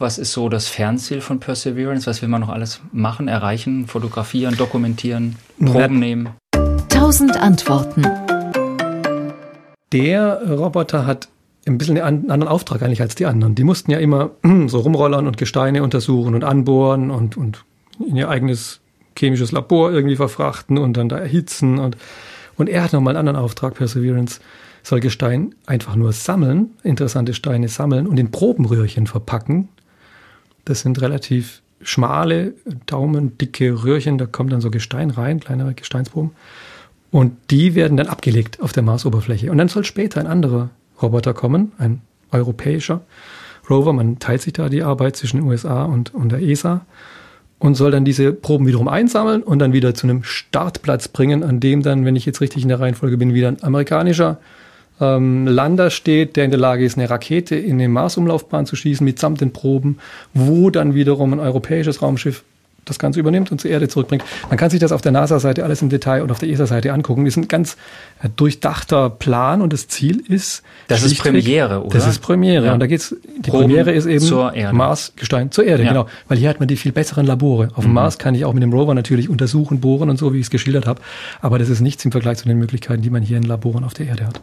Was ist so das Fernziel von Perseverance? Was will man noch alles machen, erreichen, fotografieren, dokumentieren, Proben nehmen? Tausend Antworten. Der Roboter hat ein bisschen einen anderen Auftrag eigentlich als die anderen. Die mussten ja immer so rumrollern und Gesteine untersuchen und anbohren und, und in ihr eigenes chemisches Labor irgendwie verfrachten und dann da erhitzen und, und er hat nochmal einen anderen Auftrag, Perseverance soll Gestein einfach nur sammeln, interessante Steine sammeln und in Probenröhrchen verpacken. Das sind relativ schmale, daumendicke Röhrchen, da kommt dann so Gestein rein, kleinere Gesteinsproben. Und die werden dann abgelegt auf der Marsoberfläche. Und dann soll später ein anderer Roboter kommen, ein europäischer Rover. Man teilt sich da die Arbeit zwischen den USA und, und der ESA und soll dann diese Proben wiederum einsammeln und dann wieder zu einem Startplatz bringen, an dem dann, wenn ich jetzt richtig in der Reihenfolge bin, wieder ein amerikanischer ähm, Lander steht, der in der Lage ist, eine Rakete in eine Marsumlaufbahn zu schießen mitsamt den Proben, wo dann wiederum ein europäisches Raumschiff das Ganze übernimmt und zur Erde zurückbringt. Man kann sich das auf der NASA-Seite alles im Detail und auf der ESA-Seite angucken. Das ist ein ganz äh, durchdachter Plan und das Ziel ist. Das ist Premiere, oder? Das ist Premiere. Ja. Und da geht's, die Proben Premiere ist eben zur Erde. Marsgestein zur Erde, ja. genau. Weil hier hat man die viel besseren Labore. Auf dem mhm. Mars kann ich auch mit dem Rover natürlich untersuchen, bohren und so, wie ich es geschildert habe. Aber das ist nichts im Vergleich zu den Möglichkeiten, die man hier in Laboren auf der Erde hat.